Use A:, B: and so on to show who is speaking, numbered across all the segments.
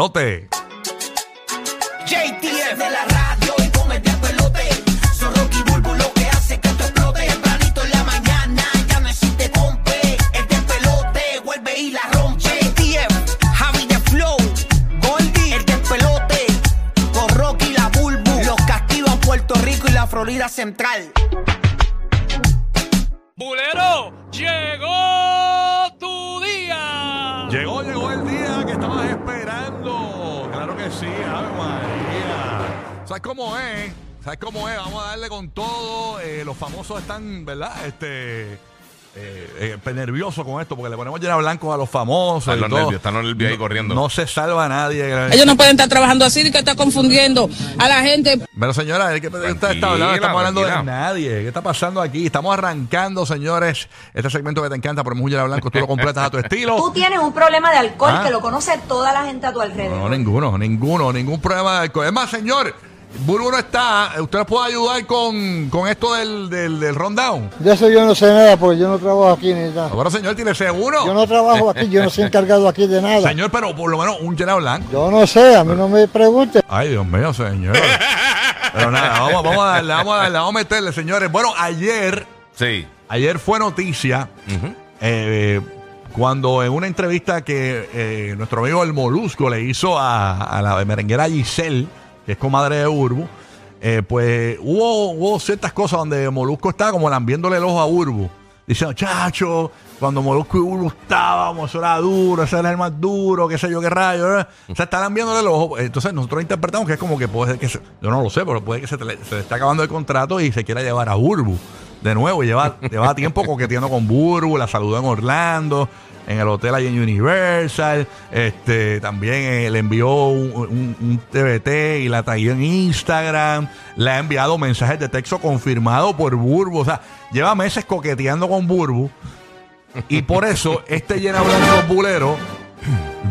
A: Note.
B: JTF de la radio y con el pelote. Son Rocky Bulbo lo que hace que esto explote. Tempranito en la mañana ya no existe compe. El despelote vuelve y la rompe. JTF, Javi de Flow, Goldie, el despelote. Con Rocky y la Bulbo. Los castigan Puerto Rico y la Florida Central.
C: Bulero, llegó
A: ¿Sabes cómo es? ¿Sabes cómo es? Vamos a darle con todo. Eh, los famosos están, ¿verdad? Este. Eh, eh, nerviosos con esto porque le ponemos llena blanco a los famosos.
D: Están los nervios, están los nervios ahí
A: No-
D: corriendo.
A: No se salva a nadie.
E: Ellos no pueden estar trabajando así, que está confundiendo a la gente.
A: Pero señora, ¿de qué está
D: Tranquila,
A: hablando? Estamos hablando de nadie. ¿Qué está pasando aquí? Estamos arrancando, señores, este segmento que te encanta, por Mujer Blanco, tú lo completas a tu estilo.
F: Tú tienes un problema de alcohol
A: Ah.
F: que lo conoce toda la gente a tu
A: No,
F: alrededor.
A: ninguno, ninguno, ningún problema de alcohol. Es más, señor, Burbu no está. ¿Usted nos puede ayudar con, con esto del, del, del rundown?
G: De eso yo no sé nada porque yo no trabajo aquí ni nada.
A: Bueno, señor, tiene seguro.
G: Yo no trabajo aquí, yo no soy encargado aquí de nada.
A: Señor, pero por lo menos un llena blanco.
G: Yo no sé, a mí no me pregunte.
A: Ay, Dios mío, señor. pero nada, vamos, vamos a darle, vamos a darle, vamos a meterle, señores. Bueno, ayer,
D: Sí.
A: ayer fue noticia eh, cuando en una entrevista que eh, nuestro amigo el Molusco le hizo a, a la merenguera Giselle, que es comadre de Urbu, eh, pues hubo, hubo ciertas cosas donde Molusco estaba como lambiéndole el ojo a Urbu. Diciendo, chacho, cuando Molusco y Urbu estábamos, eso era duro, ese era el más duro, qué sé yo, qué rayo. O sea, está lambiéndole el ojo. Entonces nosotros interpretamos que es como que puede ser que, se- yo no lo sé, pero puede que se, se le esté acabando el contrato y se quiera llevar a Urbu de nuevo. Lleva, lleva tiempo coqueteando con Burbu, la saludó en Orlando, en el hotel ahí en Universal. Este, también eh, le envió un, un- un TBT y la taguió en Instagram. Le ha enviado mensajes de texto confirmado por Burbu. O sea, lleva meses coqueteando con Burbu. Y por eso este llena blanco bulero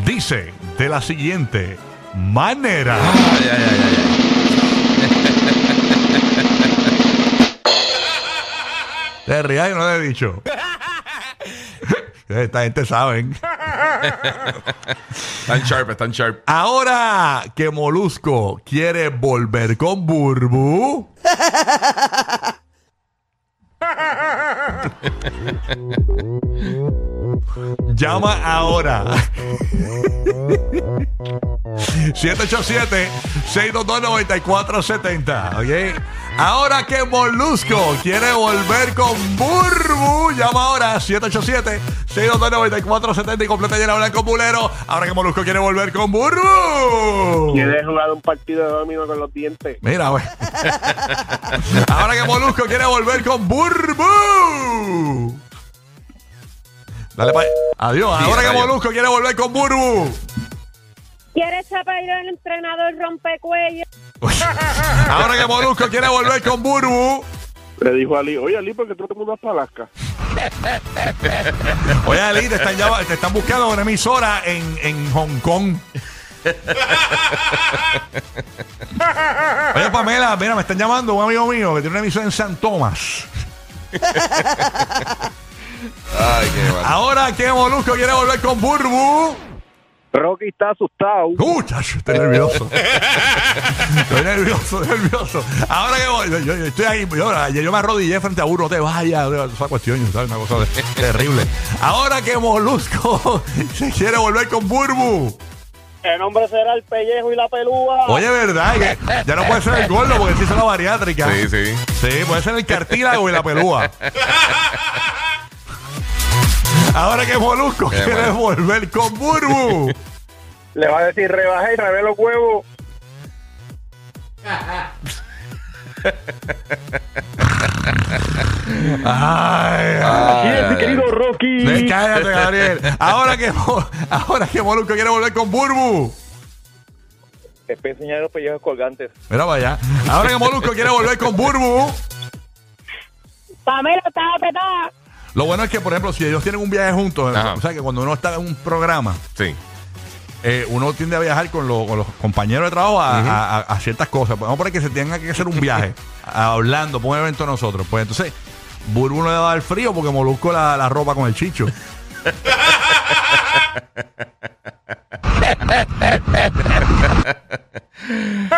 A: dice de la siguiente manera.
D: Ay, ay, ay, ay,
A: Te rías y no le he dicho. Esta gente saben.
D: Están sharp, están sharp.
A: Ahora que Molusco quiere volver con Burbu. Llama ahora. 787-622-9470. ¿Ok? Ahora que Molusco quiere volver con Burbu. Llama ahora 787-622-9470 y completa llena blanco bulero. Ahora que Molusco quiere volver con Burbu.
H: Quiere jugar un partido de dominó con los dientes.
A: Mira, güey. Ahora que Molusco quiere volver con Burbu. Dale pa' Adiós. Ahora que. Molusco quiere volver con Burbu.
I: ¿Quieres saber el entrenador rompecuello?
A: Ahora que Molusco quiere volver con Burbu.
H: Le dijo a Ali, oye Ali, ¿por qué tú no te mudas para Alaska?
A: Oye, Ali, te están, llama- te están buscando una emisora en, en Hong Kong. Oye, Pamela, mira, me están llamando un amigo mío que tiene una emisora en San Tomás.
D: Ay, qué mal.
A: Ahora que Molusco quiere volver con Burbu.
H: Rocky está asustado.
A: Chacho, estoy nervioso. estoy nervioso, nervioso. Ahora que voy, yo, yo- yo estoy ahí, yo, yo me arrodillé frente a uno, no te vayas, esa cuestión, ¿sabes? Una cosa de- terrible. Ahora que Molusco se quiere volver con Burbu.
H: El nombre será el pellejo y la pelúa.
A: Oye, ¿verdad? Que ya no puede ser el gordo porque se hizo la bariátrica.
D: Sí, sí.
A: Sí, puede ser el cartílago y la pelúa. Ahora que Molusco
D: Qué
A: quiere
D: mal.
A: volver con Burbu.
H: Le va a decir, rebajé y rebé los huevos.
A: Ay,
H: es mi
D: ay,
H: querido. Rocky.
A: Cállate, Gabriel. Ahora que, Mo- ahora que Molusco quiere volver con Burbu.
H: Te voy a enseñar los pellejos colgantes.
A: Mira para allá. Ahora que Molusco quiere volver con Burbu.
I: Pamela estaba petada.
A: Lo bueno es que, por ejemplo, si ellos tienen un viaje juntos,
D: Ajá.
A: o sea, que cuando uno está en un programa,
D: Sí.
A: eh, uno tiende a viajar con, los- con los compañeros de trabajo a, a- a- a ciertas cosas. Vamos a poner que se tenga que hacer un viaje hablando por un evento de nosotros. Pues entonces, Burbu no le va a dar frío porque Molusco la, la ropa con el chicho.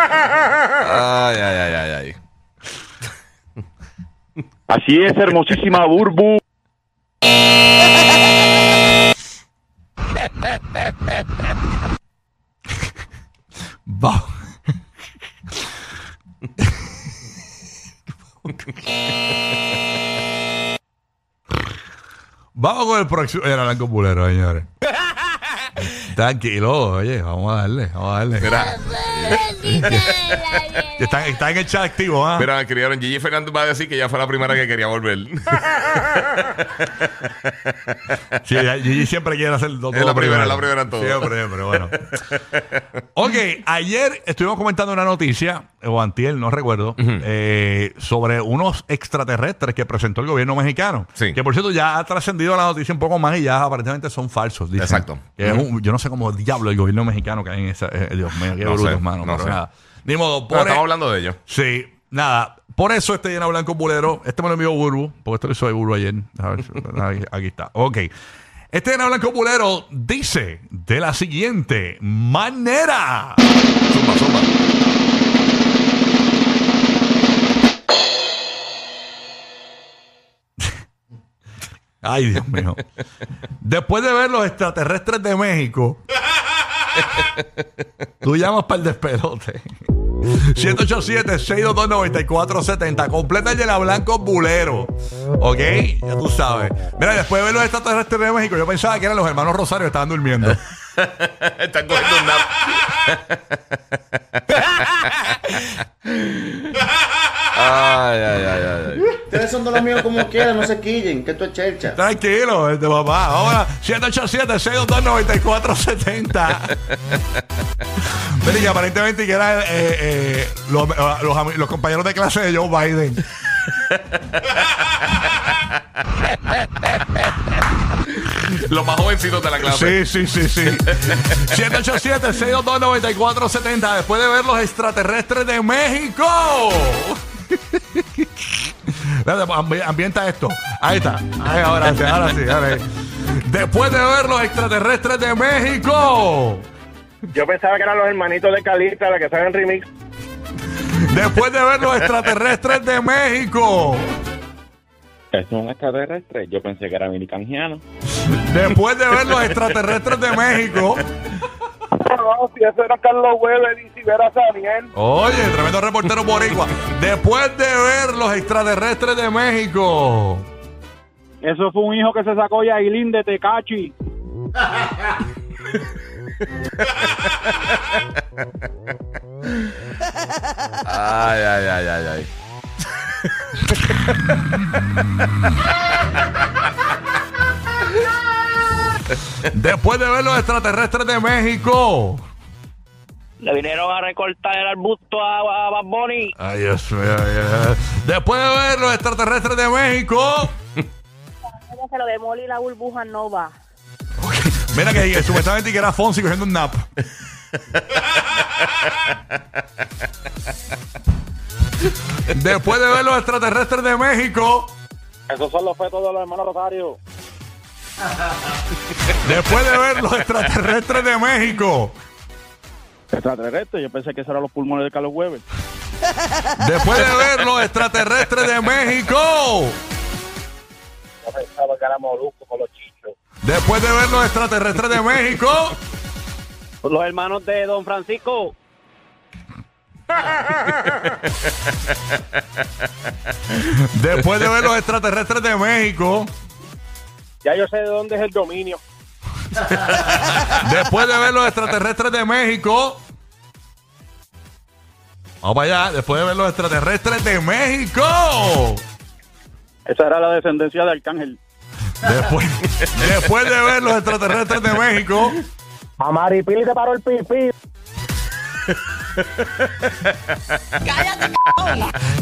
D: Ay, ay, ay, ay, ay.
H: Así es, hermosísima Burbu.
A: Vamos con el próximo. Era Blanco Bulero, señores. Tranquilo, oye, vamos a darle, vamos a darle.
D: Mira,
A: Está, está en el chat activo, ¿ah?
D: mira, criaron. Gigi Fernández va a decir que ya fue la primera que quería volver.
A: Sí, Gigi siempre quiere hacer todo.
D: Es la primera, la primera en todo.
A: Siempre, siempre, bueno. ok, ayer estuvimos comentando una noticia, o antier, no recuerdo, eh, sobre unos extraterrestres que presentó el gobierno mexicano.
D: Sí.
A: Que por cierto ya ha trascendido la noticia un poco más y ya aparentemente son falsos. dicen.
D: Exacto.
A: Un- yo no sé cómo diablo el gobierno mexicano que hay en esa. eh, Dios mío, qué
D: No
A: brutos,
D: sé,
A: mano.
D: no
A: pero
D: sé.
A: nada. Ni modo, por
D: Bueno,
A: e-
D: estamos hablando de ello.
A: Sí, nada. Por eso este llena blanco bulero. Este me lo envió Burbu, porque esto lo hizo de Burbu ayer. A ver, aquí, aquí está. Ok. Este llena blanco bulero dice de la siguiente manera.
D: Zumba, zumba.
A: Ay, Dios mío. Después de ver los extraterrestres de México, tú llamas para el despelote. 787-622-9470. Completa el llena blanco bulero. ¿Ok? Ya tú sabes. Mira, después de ver los extraterrestres de México, yo pensaba que eran los hermanos Rosario que estaban durmiendo.
D: Están cogiendo un nap. ay, ay, ay, ay.
J: Ustedes son de los míos como quieran, no se quillen, que esto es chercha.
A: Tranquilo, este papá. Ahora, 787-622-9470. Mira, y aparentemente que eran eh, eh, los, los ami- los compañeros de clase de Joe Biden.
D: Los más jovencitos de la clase.
A: Sí, sí, sí, sí. 787-622-9470. Después de ver los extraterrestres de México. Ambienta esto. Ahí está. Ahí, ahora sí, ahora sí. ahora sí. Después de ver los extraterrestres de México.
H: Yo pensaba que eran los hermanitos de Calista, la que saben remix.
A: Después de ver los extraterrestres de México.
H: Es un extraterrestre. Yo pensé que era americaniano.
A: Después de ver los extraterrestres de México.
H: No, si eso era Carlos Weber y si era.
A: Oye, tremendo reportero boricua. Después de ver los extraterrestres de México.
H: Eso fue un hijo que se sacó Yailín de Tecachi.
D: Ay, ay, ay, ay, ay.
A: Después de ver los extraterrestres de México.
C: Le vinieron a recortar el arbusto a, a Bad Bunny.
A: Ay, Dios mío. ay, ay. Después de ver los extraterrestres de México.
I: Se lo de Molly la burbuja no va.
A: Mira que supuestamente que era Fonsi cogiendo un nap. Después de ver los extraterrestres de México.
H: Esos son los fetos de los hermanos Rosario.
A: Después de ver los extraterrestres de México.
H: Extraterrestre, yo pensé que esos eran los pulmones de Carlos Weber.
A: Después de ver los extraterrestres de México.
H: Yo pensaba que era Molusco con los chichos.
A: Después de ver los extraterrestres de México.
H: Los hermanos de Don Francisco.
A: Después de ver los extraterrestres de México.
H: Ya yo sé de dónde es el dominio.
A: Después de ver los extraterrestres de México. Vamos para allá. Después de ver los extraterrestres de México.
H: Esa era la descendencia de Arcángel.
A: Después, después de ver los extraterrestres de México.
H: A Maripil se paró el pipí.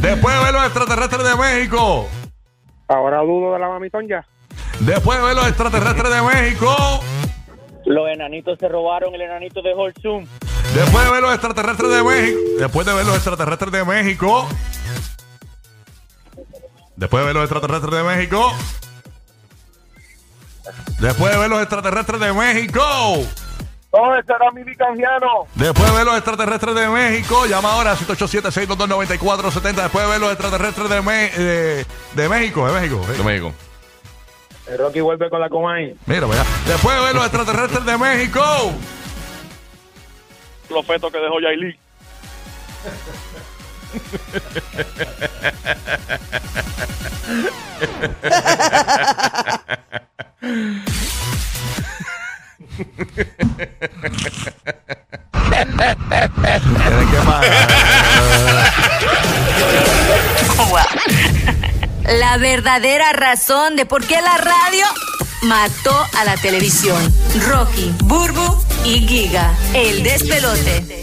A: Después de ver los extraterrestres de México.
H: Ahora dudo de la mamitón ya.
A: Después de ver los extraterrestres de México.
C: Los enanitos se robaron el enanito de Holzum.
A: Después de ver los extraterrestres de México. Después de ver los extraterrestres de México. Después de ver los extraterrestres de México. Después de ver los extraterrestres de México.
H: Era Mimi Canjiano.
A: Después de ver los extraterrestres de México, llama ahora a 787-622-9470. Después de ver los extraterrestres de, Me- de, de México, de México.
D: De México.
H: El Rocky vuelve con la Comay.
A: Mira, vaya. Después de ver los extraterrestres de México.
H: Los fetos que dejó Yailin.
A: Tienen que pagar.
F: La verdadera razón de por qué la radio mató a la televisión. Rocky, Burbu y Giga. El despelote.